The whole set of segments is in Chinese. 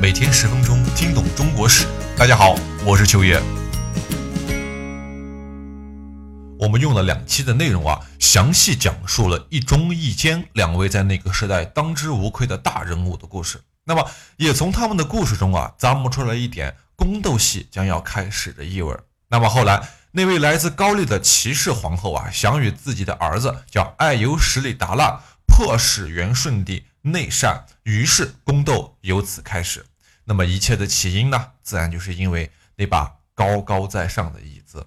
每天十分钟听懂中国史。大家好，我是秋叶。我们用了两期的内容啊，详细讲述了一中一奸两位在那个时代当之无愧的大人物的故事。那么，也从他们的故事中啊，咂摸出来一点宫斗戏将要开始的意味。那么后来，那位来自高丽的骑士皇后啊，想与自己的儿子叫爱由十里达腊，迫使元顺帝内善，于是宫斗由此开始。那么一切的起因呢，自然就是因为那把高高在上的椅子。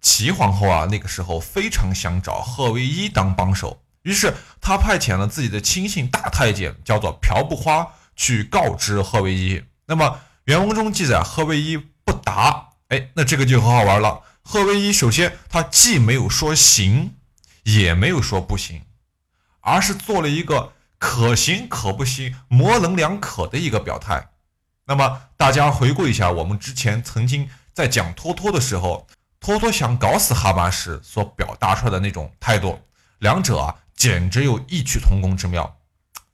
齐皇后啊，那个时候非常想找贺唯一当帮手，于是她派遣了自己的亲信大太监，叫做朴不花，去告知贺唯一。那么原文中记载，贺唯一不答。哎，那这个就很好玩了。贺唯一首先他既没有说行，也没有说不行，而是做了一个可行可不行、模棱两可的一个表态。那么大家回顾一下，我们之前曾经在讲托托的时候。托托想搞死哈巴时所表达出来的那种态度，两者啊简直有异曲同工之妙。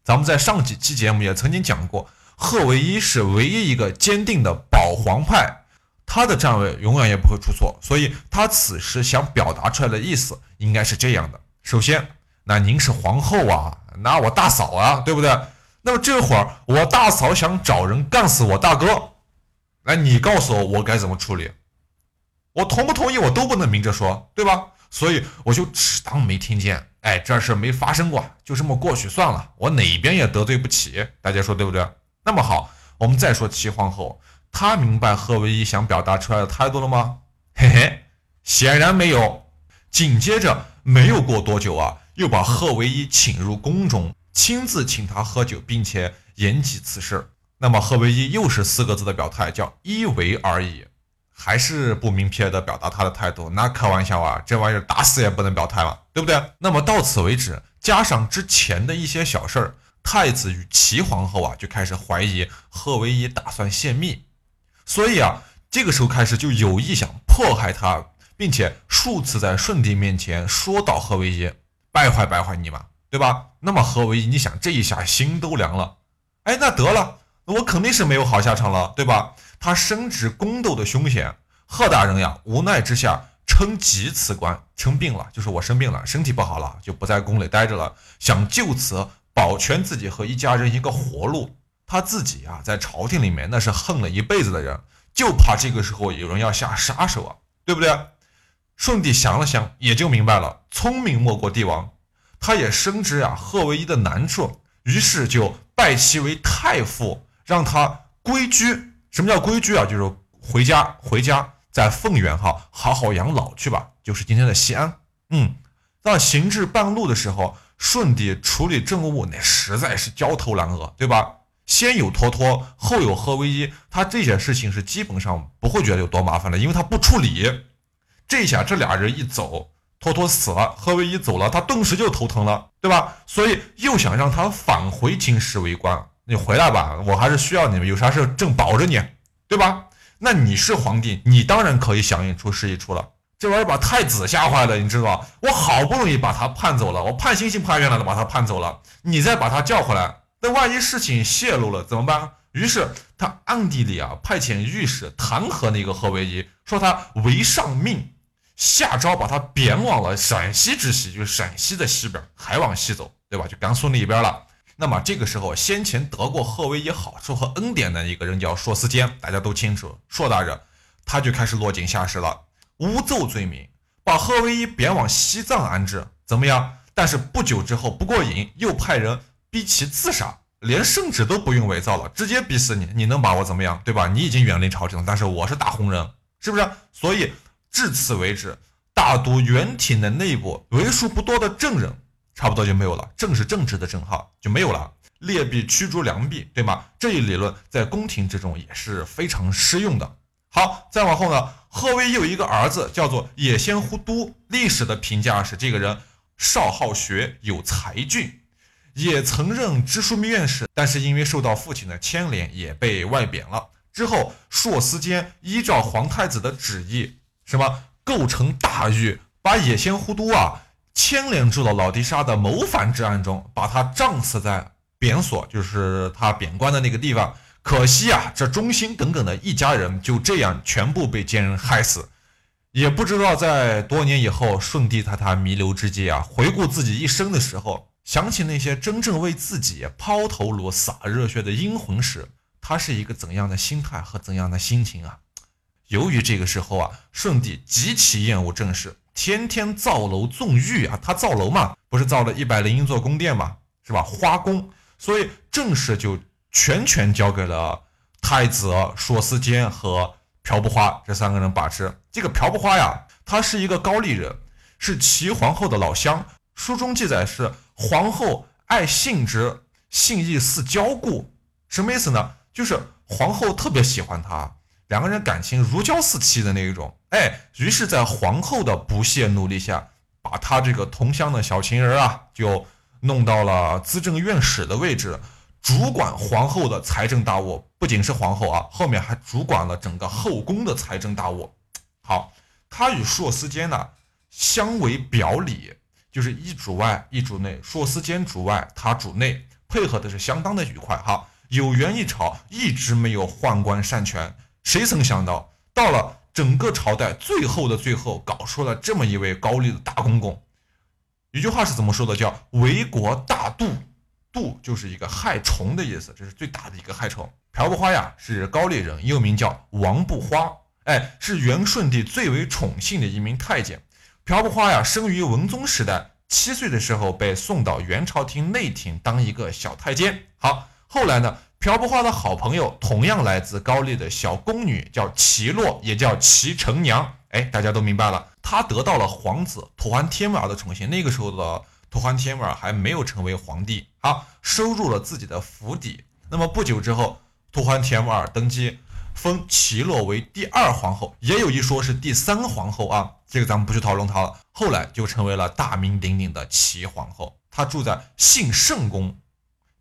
咱们在上几期节目也曾经讲过，赫唯一是唯一一个坚定的保皇派，他的站位永远也不会出错。所以他此时想表达出来的意思应该是这样的：首先，那您是皇后啊，拿我大嫂啊，对不对？那么这会儿我大嫂想找人干死我大哥，那你告诉我我该怎么处理？我同不同意，我都不能明着说，对吧？所以我就只当没听见。哎，这事没发生过，就这么过去算了。我哪边也得罪不起，大家说对不对？那么好，我们再说齐皇后，她明白贺唯一想表达出来的态度了吗？嘿嘿，显然没有。紧接着，没有过多久啊，又把贺唯一请入宫中，亲自请他喝酒，并且言及此事。那么贺唯一又是四个字的表态，叫一为而已。还是不明撇的表达他的态度，那开玩笑啊，这玩意儿打死也不能表态了，对不对？那么到此为止，加上之前的一些小事儿，太子与齐皇后啊就开始怀疑贺唯一打算泄密，所以啊，这个时候开始就有意想迫害他，并且数次在顺帝面前说到贺唯一败坏败坏你嘛，对吧？那么何为，你想这一下心都凉了，哎，那得了。我肯定是没有好下场了，对吧？他深知宫斗的凶险，贺大人呀，无奈之下称疾辞官，称病了，就是我生病了，身体不好了，就不在宫里待着了，想就此保全自己和一家人一个活路。他自己啊，在朝廷里面那是恨了一辈子的人，就怕这个时候有人要下杀手啊，对不对？顺帝想了想，也就明白了，聪明莫过帝王，他也深知啊贺唯一的难处，于是就拜其为太傅。让他归居，什么叫归居啊？就是回家，回家在凤原哈，好好养老去吧。就是今天的西安。嗯，那行至半路的时候，顺帝处理政务那实在是焦头烂额，对吧？先有托托，后有贺唯一，他这些事情是基本上不会觉得有多麻烦的，因为他不处理。这下这俩人一走，托托死了，贺唯一走了，他顿时就头疼了，对吧？所以又想让他返回京师为官。你回来吧，我还是需要你们，有啥事正保着你，对吧？那你是皇帝，你当然可以响应出事一出了。这玩意儿把太子吓坏了，你知道？我好不容易把他判走了，我判刑刑判冤了都把他判走了，你再把他叫回来，那万一事情泄露了怎么办？于是他暗地里啊派遣御史弹劾那个贺唯一，说他违上命，下诏把他贬往了陕西之西，就是陕西的西边，还往西走，对吧？就甘肃那一边了。那么这个时候，先前得过贺威一好处和恩典的一个人叫硕思坚，大家都清楚，硕大人，他就开始落井下石了，诬奏罪名，把贺威一贬往西藏安置，怎么样？但是不久之后不过瘾，又派人逼其自杀，连圣旨都不用伪造了，直接逼死你，你能把我怎么样？对吧？你已经远离朝廷了，但是我是大红人，是不是？所以至此为止，大都元廷的内部为数不多的证人。差不多就没有了，正是正直的正号就没有了，劣币驱逐良币，对吗？这一理论在宫廷之中也是非常适用的。好，再往后呢，贺唯有一个儿子叫做野先忽都，历史的评价是这个人少好学，有才俊，也曾任知枢密院使，但是因为受到父亲的牵连，也被外贬了。之后，硕思监依照皇太子的旨意，什么构成大狱，把野先忽都啊。牵连住了老弟沙的谋反之案中，把他杖死在贬所，就是他贬官的那个地方。可惜啊，这忠心耿耿的一家人就这样全部被奸人害死。也不知道在多年以后，顺帝在他弥留之际啊，回顾自己一生的时候，想起那些真正为自己抛头颅、洒热血的英魂时，他是一个怎样的心态和怎样的心情啊？由于这个时候啊，舜帝极其厌恶政事，天天造楼纵欲啊。他造楼嘛，不是造了一百零一座宫殿嘛，是吧？花宫，所以政事就。全权交给了太子硕思坚和朴不花这三个人把持。这个朴不花呀，他是一个高丽人，是齐皇后的老乡。书中记载是皇后爱信之，信义似交故。什么意思呢？就是皇后特别喜欢他，两个人感情如胶似漆的那一种。哎，于是，在皇后的不懈努力下，把他这个同乡的小情人啊，就弄到了资政院使的位置。主管皇后的财政大务，不仅是皇后啊，后面还主管了整个后宫的财政大务。好，他与硕思坚呢相为表里，就是一主外一主内，硕思坚主外，他主内，配合的是相当的愉快。哈，有缘一朝一直没有宦官擅权，谁曾想到到了整个朝代最后的最后，搞出了这么一位高丽的大公公。一句话是怎么说的？叫为国大度。度就是一个害虫的意思，这是最大的一个害虫。朴不花呀是高丽人，又名叫王不花，哎，是元顺帝最为宠幸的一名太监。朴不花呀生于文宗时代，七岁的时候被送到元朝廷内廷当一个小太监。好，后来呢，朴不花的好朋友同样来自高丽的小宫女叫齐洛，也叫齐成娘。哎，大家都明白了，她得到了皇子吐蕃帖木儿的宠幸。那个时候的。吐蕃帖木儿还没有成为皇帝，好收入了自己的府邸。那么不久之后，吐蕃帖木儿登基，封齐洛为第二皇后，也有一说是第三皇后啊，这个咱们不去讨论它了。后来就成为了大名鼎鼎的齐皇后。她住在信圣宫，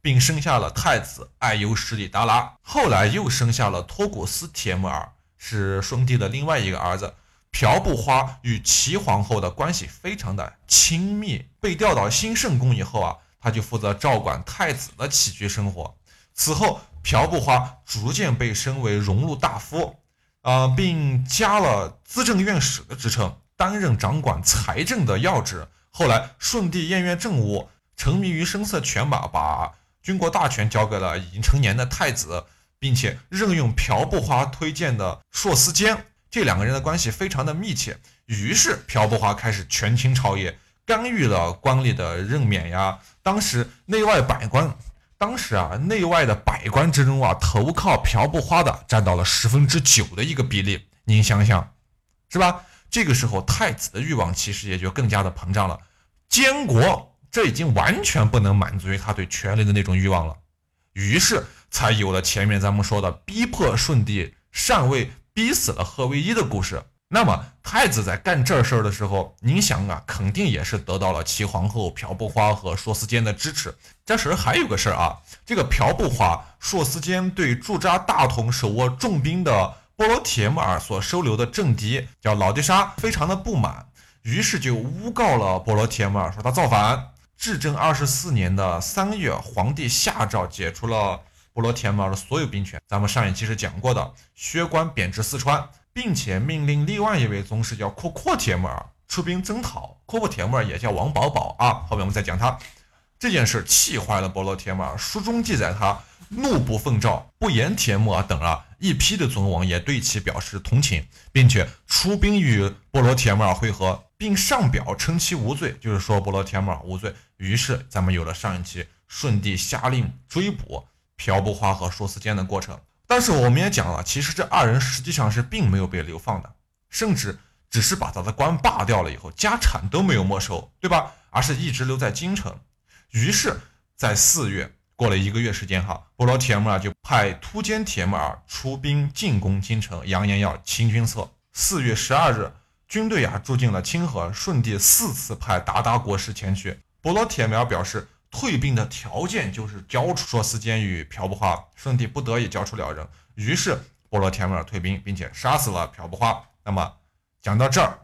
并生下了太子爱优什里达拉，后来又生下了托古斯帖木儿，是顺帝的另外一个儿子。朴不花与齐皇后的关系非常的亲密。被调到兴圣宫以后啊，他就负责照管太子的起居生活。此后，朴不花逐渐被升为荣禄大夫，啊，并加了资政院使的职称，担任掌管财政的要职。后来，顺帝验阅政务，沉迷于声色犬马，把军国大权交给了已经成年的太子，并且任用朴不花推荐的硕思坚。这两个人的关系非常的密切，于是朴不花开始权倾朝野，干预了官吏的任免呀。当时内外百官，当时啊内外的百官之中啊，投靠朴不花的占到了十分之九的一个比例。您想想，是吧？这个时候太子的欲望其实也就更加的膨胀了。监国这已经完全不能满足于他对权力的那种欲望了，于是才有了前面咱们说的逼迫舜帝禅位。逼死了贺卫一的故事。那么太子在干这事儿的时候，您想啊，肯定也是得到了齐皇后朴不花和硕斯坚的支持。这时还有个事儿啊，这个朴不花、硕斯坚对驻扎大同、手握重兵的波罗铁木儿所收留的政敌叫老迪沙非常的不满，于是就诬告了波罗铁木儿，说他造反。至正二十四年的三月，皇帝下诏解除了。波罗铁木儿的所有兵权，咱们上一期是讲过的，削官贬至四川，并且命令另外一位宗室叫阔阔铁木儿出兵征讨。阔阔铁木儿也叫王保保啊，后面我们再讲他。这件事气坏了波罗铁木儿，书中记载他怒不奉诏，不言铁木儿等啊一批的尊王也对其表示同情，并且出兵与波罗铁木儿会合，并上表称其无罪，就是说波罗铁木儿无罪。于是咱们有了上一期顺帝下令追捕。朴不花和硕思坚的过程，但是我们也讲了，其实这二人实际上是并没有被流放的，甚至只是把他的官罢掉了以后，家产都没有没收，对吧？而是一直留在京城。于是，在四月过了一个月时间，哈，波罗铁木儿就派突厥铁木儿出兵进攻京城，扬言要清君侧。四月十二日，军队呀住进了清河，顺帝四次派鞑靼国师前去，波罗铁苗表示。退兵的条件就是交出硕思坚与朴不花，顺帝不得已交出了人，于是波罗铁苗退兵，并且杀死了朴不花。那么讲到这儿，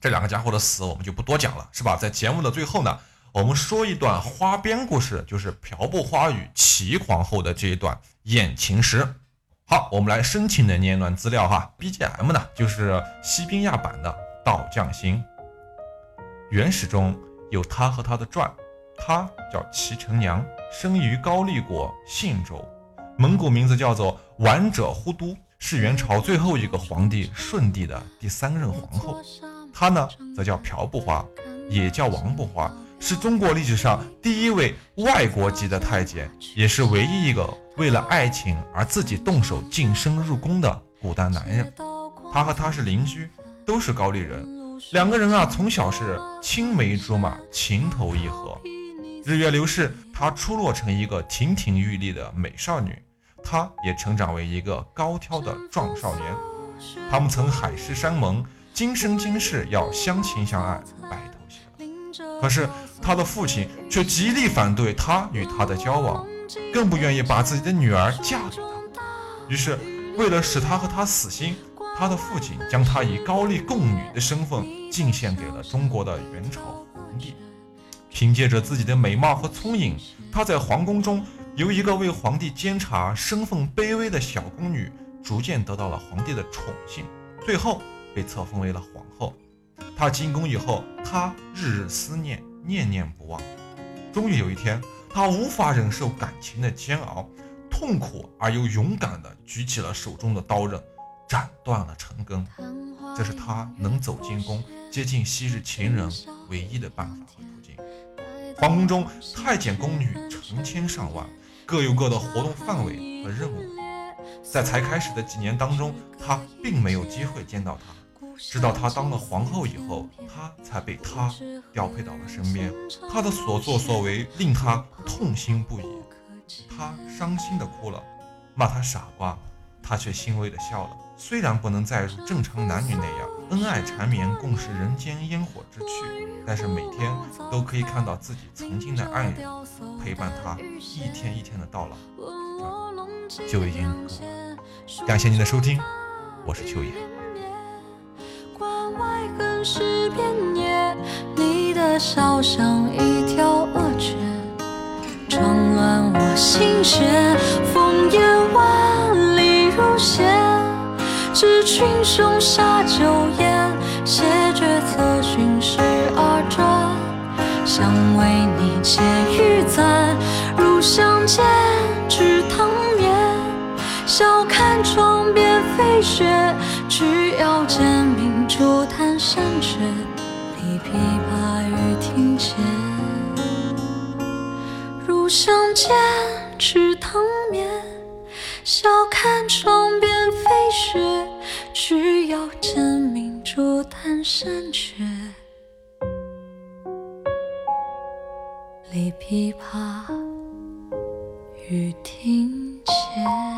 这两个家伙的死我们就不多讲了，是吧？在节目的最后呢，我们说一段花边故事，就是朴不花与齐皇后的这一段艳情史。好，我们来深情的念一段资料哈。BGM 呢，就是西宾亚版的《道将星》。原始中有他和他的传，他叫齐成娘，生于高丽国信州，蒙古名字叫做完者忽都，是元朝最后一个皇帝顺帝的第三任皇后。她呢，则叫朴不花，也叫王不花。是中国历史上第一位外国籍的太监，也是唯一一个为了爱情而自己动手晋升入宫的古代男人。他和他是邻居，都是高丽人。两个人啊，从小是青梅竹马，情投意合。日月流逝，她出落成一个亭亭玉立的美少女，他也成长为一个高挑的壮少年。他们曾海誓山盟，今生今世要相亲相爱，白头偕老。可是。他的父亲却极力反对他与她的交往，更不愿意把自己的女儿嫁给他。于是，为了使他和他死心，他的父亲将他以高丽贡女的身份进献给了中国的元朝皇帝。凭借着自己的美貌和聪颖，他在皇宫中由一个为皇帝监察、身份卑微的小宫女，逐渐得到了皇帝的宠幸，最后被册封为了皇后。她进宫以后，他日日思念。念念不忘，终于有一天，他无法忍受感情的煎熬，痛苦而又勇敢地举起了手中的刀刃，斩断了陈根。这是他能走进宫、接近昔日情人唯一的办法和途径。皇宫中太监宫女成千上万，各有各的活动范围和任务。在才开始的几年当中，他并没有机会见到她。直到她当了皇后以后，他才被她调配到了身边。他的所作所为令她痛心不已，她伤心的哭了，骂他傻瓜，他却欣慰的笑了。虽然不能再正常男女那样恩爱缠绵，共饰人间烟火之趣，但是每天都可以看到自己曾经的爱人陪伴他一天一天的到老，就已经够了。感谢您的收听，我是秋野。关外更是遍野，你的笑像一条恶犬，撞乱我心弦。群雄下酒宴，谢绝策勋十二转，想为你解玉簪，入巷间吃汤面，笑看窗边飞雪，只要见明珠弹山雀，立琵琶于庭前，入巷间吃汤面，笑看窗，只要见明珠弹山雀，立琵琶雨庭前。